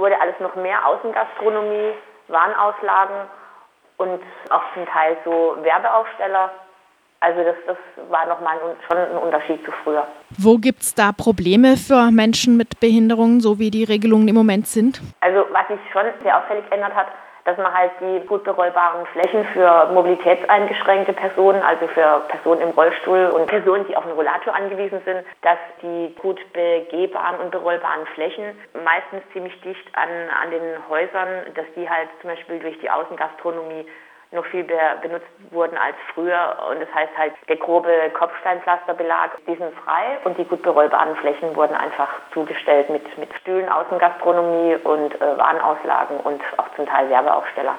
wurde alles noch mehr Außengastronomie, Warenauslagen und auch zum Teil so Werbeaufsteller. Also das, das war nochmal schon ein Unterschied zu früher. Wo gibt es da Probleme für Menschen mit Behinderungen, so wie die Regelungen im Moment sind? Also was sich schon sehr auffällig geändert hat, dass man halt die gut berollbaren Flächen für mobilitätseingeschränkte Personen, also für Personen im Rollstuhl und Personen, die auf einen Rollator angewiesen sind, dass die gut begehbaren und berollbaren Flächen meistens ziemlich dicht an, an den Häusern, dass die halt zum Beispiel durch die Außengastronomie noch viel mehr benutzt wurden als früher. Und das heißt halt, der grobe Kopfsteinpflasterbelag, die sind frei und die gut berollbaren Flächen wurden einfach zugestellt mit, mit Stühlen, Außengastronomie und äh, Warenauslagen und auch zum Teil Werbeaufsteller.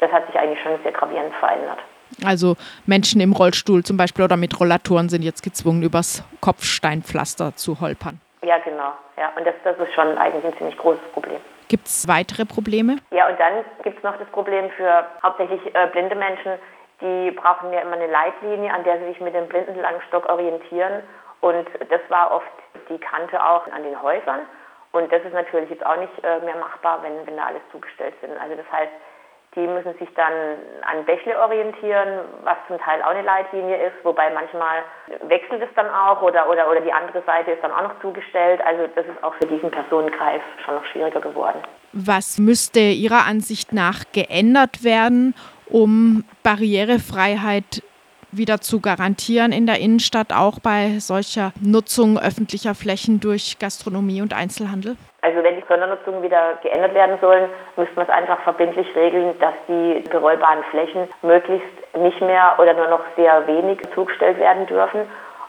Das hat sich eigentlich schon sehr gravierend verändert. Also Menschen im Rollstuhl zum Beispiel oder mit Rollatoren sind jetzt gezwungen, übers Kopfsteinpflaster zu holpern. Ja, genau. Ja, und das, das ist schon eigentlich ein ziemlich großes Problem. Gibt es weitere Probleme? Ja, und dann gibt es noch das Problem für hauptsächlich äh, blinde Menschen, die brauchen ja immer eine Leitlinie, an der sie sich mit dem Blindenlangstock orientieren. Und das war oft die Kante auch an den Häusern. Und das ist natürlich jetzt auch nicht äh, mehr machbar, wenn, wenn da alles zugestellt sind. Also das heißt, die müssen sich dann an Bächle orientieren, was zum Teil auch eine Leitlinie ist, wobei manchmal wechselt es dann auch oder, oder, oder die andere Seite ist dann auch noch zugestellt. Also das ist auch für diesen Personenkreis schon noch schwieriger geworden. Was müsste Ihrer Ansicht nach geändert werden, um Barrierefreiheit wieder zu garantieren in der Innenstadt, auch bei solcher Nutzung öffentlicher Flächen durch Gastronomie und Einzelhandel? Also wenn die Sondernutzungen wieder geändert werden sollen, müsste man es einfach verbindlich regeln, dass die berollbaren Flächen möglichst nicht mehr oder nur noch sehr wenig zugestellt werden dürfen.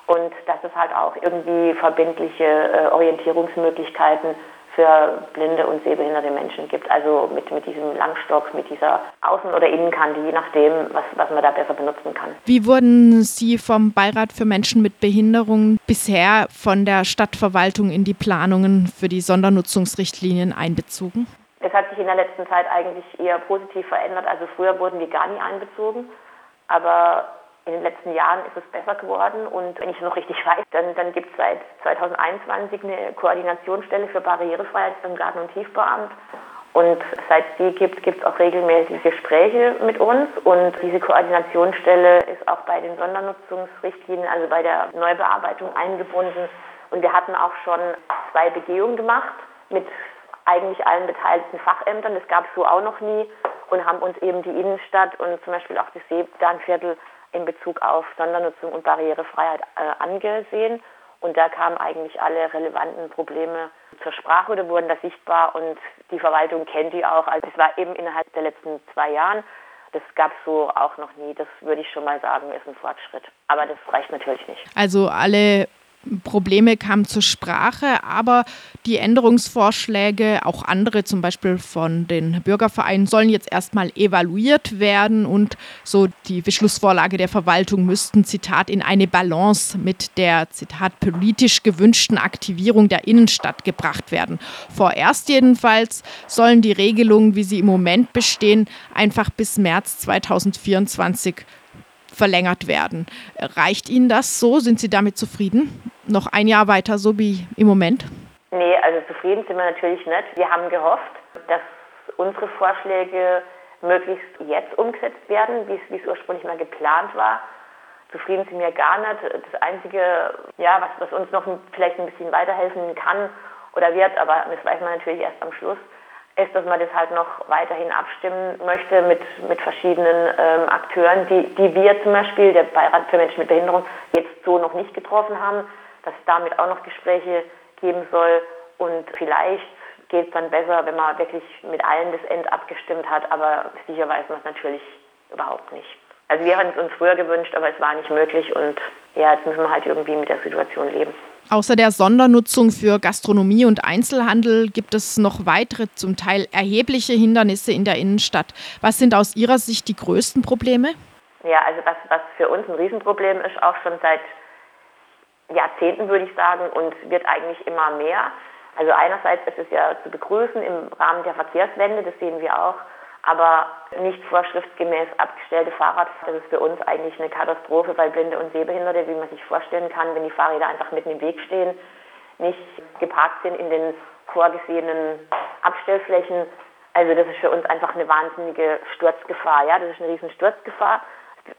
Und dass es halt auch irgendwie verbindliche äh, Orientierungsmöglichkeiten für blinde und sehbehinderte Menschen gibt. Also mit, mit diesem Langstock, mit dieser Außen- oder Innenkante, je nachdem, was, was man da besser benutzen kann. Wie wurden Sie vom Beirat für Menschen mit Behinderung bisher von der Stadtverwaltung in die Planungen für die Sondernutzungsrichtlinien einbezogen? Das hat sich in der letzten Zeit eigentlich eher positiv verändert. Also früher wurden die gar nie einbezogen. Aber in den letzten Jahren ist es besser geworden und wenn ich noch richtig weiß, dann, dann gibt es seit 2021 eine Koordinationsstelle für Barrierefreiheit beim Garten- und Tiefbauamt. Und seit die gibt, gibt es auch regelmäßig Gespräche mit uns. Und diese Koordinationsstelle ist auch bei den Sondernutzungsrichtlinien, also bei der Neubearbeitung eingebunden. Und wir hatten auch schon zwei Begehungen gemacht mit eigentlich allen beteiligten Fachämtern. Das gab es so auch noch nie. Und haben uns eben die Innenstadt und zum Beispiel auch das Seebahnviertel in Bezug auf Sondernutzung und Barrierefreiheit äh, angesehen. Und da kamen eigentlich alle relevanten Probleme zur Sprache oder wurden da sichtbar und die Verwaltung kennt die auch. Also es war eben innerhalb der letzten zwei Jahren. Das gab es so auch noch nie. Das würde ich schon mal sagen, ist ein Fortschritt. Aber das reicht natürlich nicht. Also alle Probleme kamen zur Sprache, aber die Änderungsvorschläge, auch andere zum Beispiel von den Bürgervereinen, sollen jetzt erstmal evaluiert werden und so die Beschlussvorlage der Verwaltung müssten, Zitat, in eine Balance mit der, Zitat, politisch gewünschten Aktivierung der Innenstadt gebracht werden. Vorerst jedenfalls sollen die Regelungen, wie sie im Moment bestehen, einfach bis März 2024 verlängert werden. Reicht Ihnen das so? Sind Sie damit zufrieden? Noch ein Jahr weiter, so wie im Moment? Nee, also zufrieden sind wir natürlich nicht. Wir haben gehofft, dass unsere Vorschläge möglichst jetzt umgesetzt werden, wie es ursprünglich mal geplant war. Zufrieden sind wir gar nicht. Das Einzige, ja, was, was uns noch vielleicht ein bisschen weiterhelfen kann oder wird, aber das weiß man natürlich erst am Schluss, ist, dass man das halt noch weiterhin abstimmen möchte mit, mit verschiedenen ähm, Akteuren, die, die wir zum Beispiel, der Beirat für Menschen mit Behinderung, jetzt so noch nicht getroffen haben, dass es damit auch noch Gespräche geben soll und vielleicht geht es dann besser, wenn man wirklich mit allen das End abgestimmt hat, aber sicher weiß man es natürlich überhaupt nicht. Also wir haben es uns früher gewünscht, aber es war nicht möglich und ja, jetzt müssen wir halt irgendwie mit der Situation leben. Außer der Sondernutzung für Gastronomie und Einzelhandel gibt es noch weitere, zum Teil erhebliche Hindernisse in der Innenstadt. Was sind aus Ihrer Sicht die größten Probleme? Ja, also was, was für uns ein Riesenproblem ist, auch schon seit Jahrzehnten würde ich sagen, und wird eigentlich immer mehr. Also einerseits ist es ja zu begrüßen im Rahmen der Verkehrswende, das sehen wir auch, aber nicht vorschriftsgemäß abgestellte Fahrradfahrer, das ist für uns eigentlich eine Katastrophe bei Blinde und Sehbehinderte, wie man sich vorstellen kann, wenn die Fahrräder einfach mitten im Weg stehen, nicht geparkt sind in den vorgesehenen Abstellflächen, also das ist für uns einfach eine wahnsinnige Sturzgefahr. Ja, das ist eine riesen Sturzgefahr.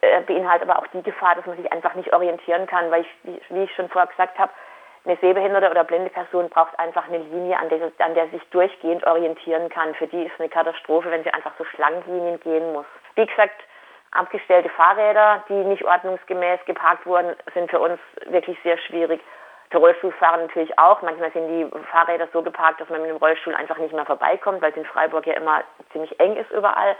Äh, beinhaltet aber auch die Gefahr, dass man sich einfach nicht orientieren kann, weil ich, wie ich schon vorher gesagt habe, eine sehbehinderte oder blinde Person braucht einfach eine Linie, an der, an der sich durchgehend orientieren kann. Für die ist eine Katastrophe, wenn sie einfach so Schlangenlinien gehen muss. Wie gesagt, abgestellte Fahrräder, die nicht ordnungsgemäß geparkt wurden, sind für uns wirklich sehr schwierig. Für Rollstuhlfahrer natürlich auch. Manchmal sind die Fahrräder so geparkt, dass man mit dem Rollstuhl einfach nicht mehr vorbeikommt, weil es in Freiburg ja immer ziemlich eng ist überall.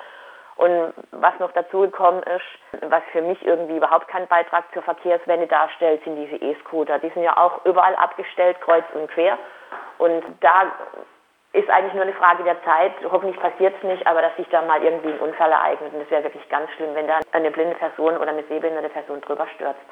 Und was noch dazugekommen ist, was für mich irgendwie überhaupt keinen Beitrag zur Verkehrswende darstellt, sind diese E-Scooter. Die sind ja auch überall abgestellt, kreuz und quer. Und da ist eigentlich nur eine Frage der Zeit. Hoffentlich passiert es nicht, aber dass sich da mal irgendwie ein Unfall ereignet. Und das wäre wirklich ganz schlimm, wenn da eine blinde Person oder eine sehbehinderte Person drüber stürzt.